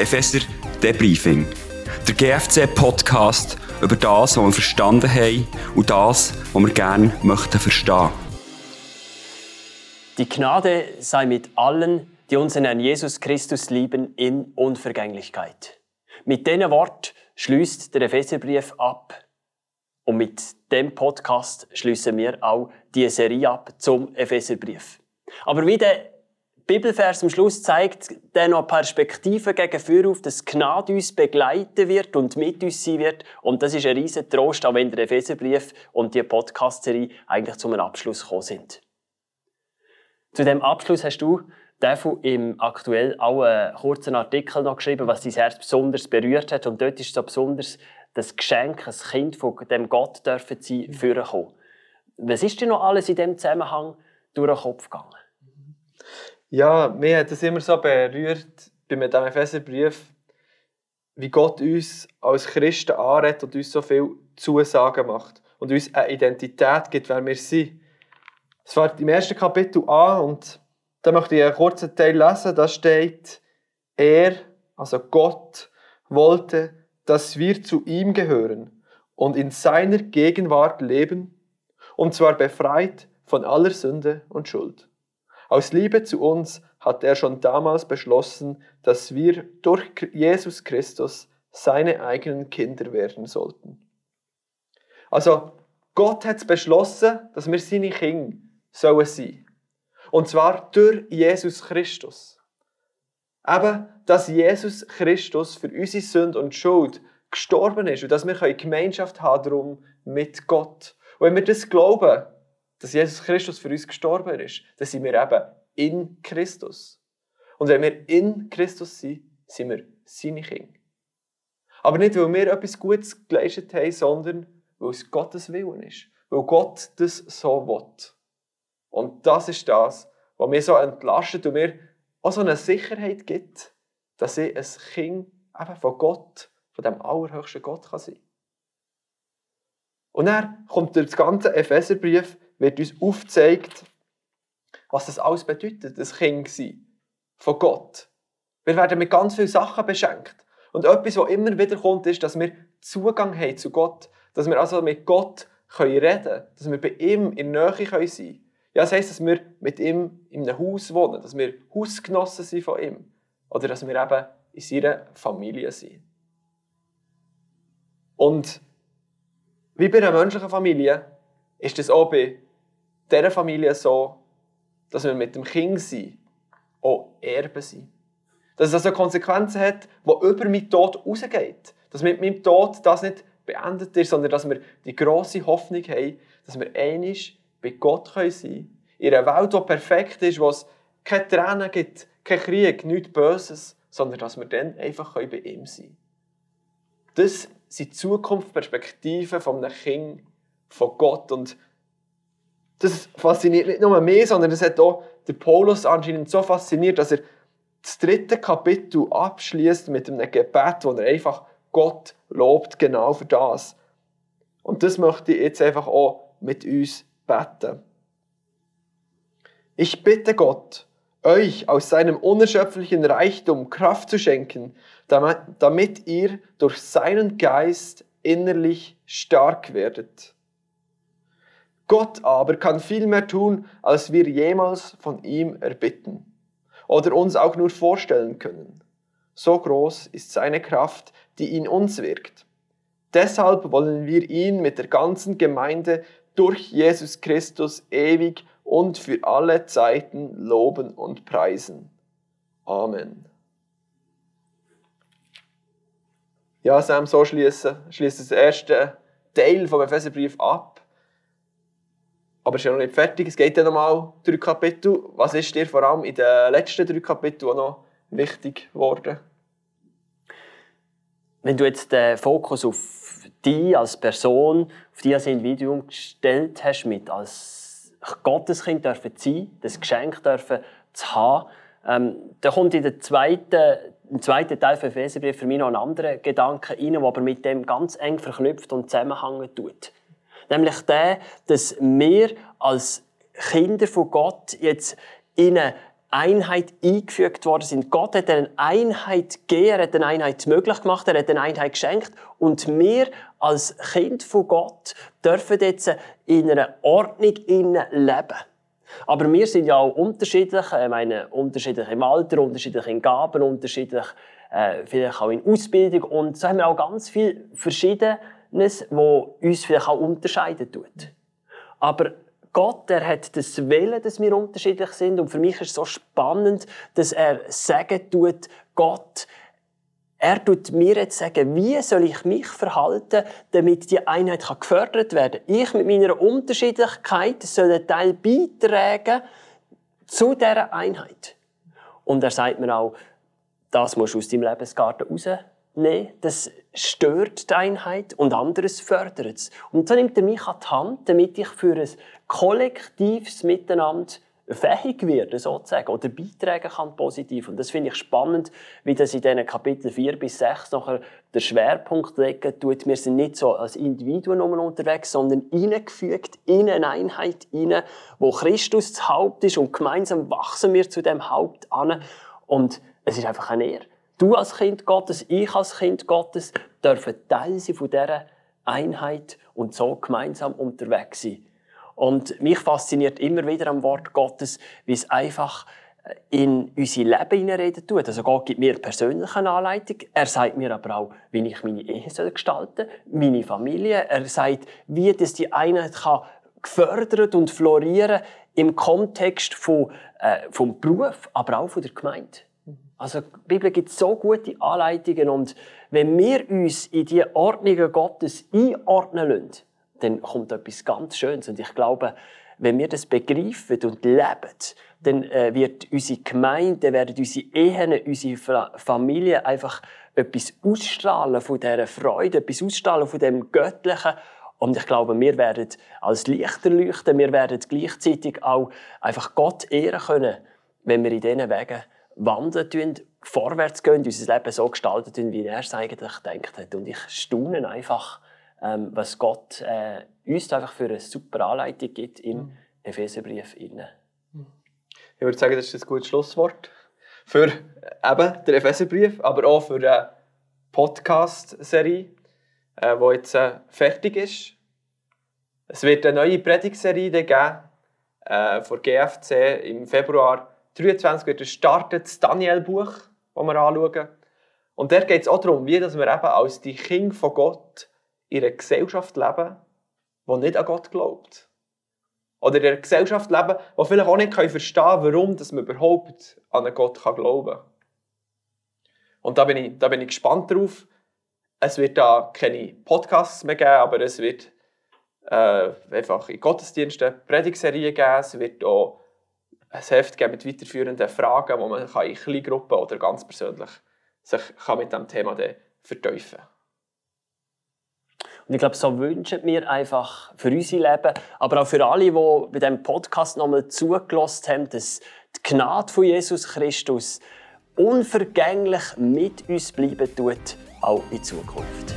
Epheser Debriefing. Der GFC-Podcast über das, was wir verstanden haben und das, was wir gerne möchten verstehen. Die Gnade sei mit allen, die unseren Herrn Jesus Christus lieben, in Unvergänglichkeit. Mit diesen Wort schließt der Epheserbrief ab. Und mit dem Podcast schließen wir auch die Serie ab zum Epheserbrief. Aber wie der Bibelvers am Schluss zeigt dann noch Perspektiven gegen auf, dass Gnade uns begleiten wird und mit uns sein wird. Und das ist ein riesen Trost, auch wenn der Epheserbrief und die Podcast-Serie eigentlich zum Abschluss gekommen sind. Zu dem Abschluss hast du Defu im aktuell auch einen kurzen Artikel noch geschrieben, was dein Herz besonders berührt hat. Und dort ist so besonders das Geschenk, ein Kind von dem Gott dürfen sein, vorgekommen. Was ist dir noch alles in diesem Zusammenhang durch den Kopf gegangen? Ja, mir hat es immer so berührt bei diesem Epheserbrief, wie Gott uns als Christen anredet und uns so viel Zusagen macht und uns eine Identität gibt, wer wir sind. Es fängt im ersten Kapitel an und da möchte ich einen kurzen Teil lesen. Da steht, er, also Gott, wollte, dass wir zu ihm gehören und in seiner Gegenwart leben, und zwar befreit von aller Sünde und Schuld. Aus Liebe zu uns hat er schon damals beschlossen, dass wir durch Jesus Christus seine eigenen Kinder werden sollten. Also Gott hat beschlossen, dass wir seine Kinder sollen sein. Und zwar durch Jesus Christus. Eben, dass Jesus Christus für unsere Sünde und Schuld gestorben ist und dass wir Gemeinschaft haben darum mit Gott. Und wenn wir das glauben, dass Jesus Christus für uns gestorben ist, dann sind wir eben in Christus. Und wenn wir in Christus sind, sind wir seine Kinder. Aber nicht, weil wir etwas Gutes geleistet haben, sondern weil es Gottes Willen ist. Weil Gott das so will. Und das ist das, was mir so entlastet und mir auch so eine Sicherheit gibt, dass ich ein Kind eben von Gott, von dem allerhöchsten Gott kann sein Und dann kommt das ganze Epheserbrief wird uns aufgezeigt, was das alles bedeutet, das Kind sein von Gott. Wir werden mit ganz vielen Sachen beschenkt. Und etwas, was immer wieder kommt, ist, dass wir Zugang haben zu Gott. Dass wir also mit Gott reden können. Dass wir bei ihm in der Nähe sein können. Ja, das heisst, dass wir mit ihm in einem Haus wohnen. Dass wir Hausgenossen sind von ihm. Oder dass wir eben in seiner Familie sind. Und wie bei einer menschlichen Familie ist es auch bei dieser Familie so, dass wir mit dem Kind sein auch Erben sind. Dass es also Konsequenzen hat, die über meinen Tod rausgehen. Dass mit meinem Tod das nicht beendet ist, sondern dass wir die grosse Hoffnung haben, dass wir einig bei Gott sein können. In einer Welt, die perfekt ist, wo es keine Tränen gibt, kein Krieg, nichts Böses, sondern dass wir dann einfach bei ihm sein können. Das sind die Zukunftsperspektiven eines Kind von Gott. Und das fasziniert nicht nur mich, sondern das hat auch der Paulus anscheinend so fasziniert, dass er das dritte Kapitel abschließt mit einem Gebet, wo er einfach Gott lobt, genau für das. Und das möchte ich jetzt einfach auch mit uns beten. Ich bitte Gott, euch aus seinem unerschöpflichen Reichtum Kraft zu schenken, damit ihr durch seinen Geist innerlich stark werdet Gott aber kann viel mehr tun, als wir jemals von ihm erbitten oder uns auch nur vorstellen können. So groß ist seine Kraft, die in uns wirkt. Deshalb wollen wir ihn mit der ganzen Gemeinde durch Jesus Christus ewig und für alle Zeiten loben und preisen. Amen. Ja, Sam, so schließt das erste Teil vom Epheserbrief ab. Aber es ist ja noch nicht fertig. Es geht ja noch mal drei Kapitel. Was ist dir vor allem in den letzten drei Kapiteln noch wichtig geworden? Wenn du jetzt den Fokus auf dich als Person, auf dich als Individuum gestellt hast, mit als Gotteskind dürfen sein, das Geschenk dürfen zu haben, ähm, dann kommt in der zweiten, im zweiten Teil von Epheserbrief für mich noch ein anderer Gedanke rein, der aber mit dem ganz eng verknüpft und zusammenhängen tut. Nämlich der, dass wir als Kinder von Gott jetzt in eine Einheit eingefügt worden sind. Gott hat eine Einheit gegeben, er hat eine Einheit möglich gemacht, er hat eine Einheit geschenkt. Und wir als Kind von Gott dürfen jetzt in einer Ordnung leben. Aber wir sind ja auch unterschiedlich, ich meine, unterschiedlich im Alter, unterschiedlich in Gaben, unterschiedlich äh, vielleicht auch in Ausbildung. Und so haben wir auch ganz viel Verschiedenes, was uns vielleicht auch unterscheiden tut. Aber Gott, er hat das Willen, dass wir unterschiedlich sind. Und für mich ist es so spannend, dass er sagen tut, Gott, er tut mir jetzt sagen, wie soll ich mich verhalten, damit die Einheit gefördert werden kann. Ich mit meiner Unterschiedlichkeit soll einen Teil beitragen zu dieser Einheit. Und er sagt mir auch, das musst du aus deinem Lebensgarten rausnehmen. Das stört die Einheit und anderes fördert es. Und so nimmt er mich an die Hand, damit ich für ein kollektives Miteinander fähig werde, sozusagen, oder beitragen kann positiv. Und das finde ich spannend, wie das in diesen Kapitel 4 bis 6 nachher der Schwerpunkt legen tut. Wir sind nicht so als Individuen unterwegs, sondern eingefügt in eine Einheit rein, wo Christus das Haupt ist und gemeinsam wachsen wir zu dem Haupt an. Und es ist einfach eine Ehre. Du als Kind Gottes, ich als Kind Gottes dürfen Teil sein von dieser Einheit und so gemeinsam unterwegs sein. Und mich fasziniert immer wieder am Wort Gottes, wie es einfach äh, in unser Leben hineinreden tut. Also Gott gibt mir persönlich eine Anleitung. Er sagt mir aber auch, wie ich meine Ehe gestalten soll, meine Familie. Er sagt, wie das die Einheit kann gefördert und florieren im Kontext von, äh, vom Beruf, aber auch von der Gemeinde. Also die Bibel gibt so gute Anleitungen und wenn wir uns in die Ordnungen Gottes einordnen lassen, dann kommt etwas ganz Schönes. Und ich glaube, wenn wir das begreifen und leben, dann äh, wird unsere Gemeinde, werden unsere Ehen, unsere Familie einfach etwas ausstrahlen von dieser Freude, etwas ausstrahlen von dem Göttlichen. Und ich glaube, wir werden als Lichter leuchten, wir werden gleichzeitig auch einfach Gott ehren können, wenn wir in diesen Wegen wandeln, vorwärts gehen, unser Leben so gestalten, wie er es eigentlich gedacht hat. Und ich staune einfach, ähm, was Gott äh, uns einfach für eine super Anleitung gibt im mhm. Epheserbrief. Ich würde sagen, das ist ein gutes Schlusswort für eben den Epheserbrief, aber auch für eine Podcast-Serie, äh, die jetzt äh, fertig ist. Es wird eine neue Predigtserie geben äh, von GFC im Februar 23 wird startet das Daniel-Buch, das wir anschauen. Und dort geht es auch darum, wie dass wir eben als die Kinder von Gott in einer Gesellschaft leben, die nicht an Gott glaubt. Oder in einer Gesellschaft leben, die vielleicht auch nicht verstehen kann, warum dass man überhaupt an einen Gott glauben kann. Und da bin, ich, da bin ich gespannt drauf. Es wird da keine Podcasts mehr geben, aber es wird äh, einfach in Gottesdiensten Predigserien geben. Es wird auch ein Heft geben mit weiterführenden Fragen, wo man in kleinen Gruppen oder ganz persönlich sich kann mit dem Thema vertiefen kann. Und ich glaube, so wünschen wir einfach für unser Leben, aber auch für alle, die bei diesem Podcast nochmal zugelassen haben, dass die Gnade von Jesus Christus unvergänglich mit uns bleiben tut, auch in Zukunft.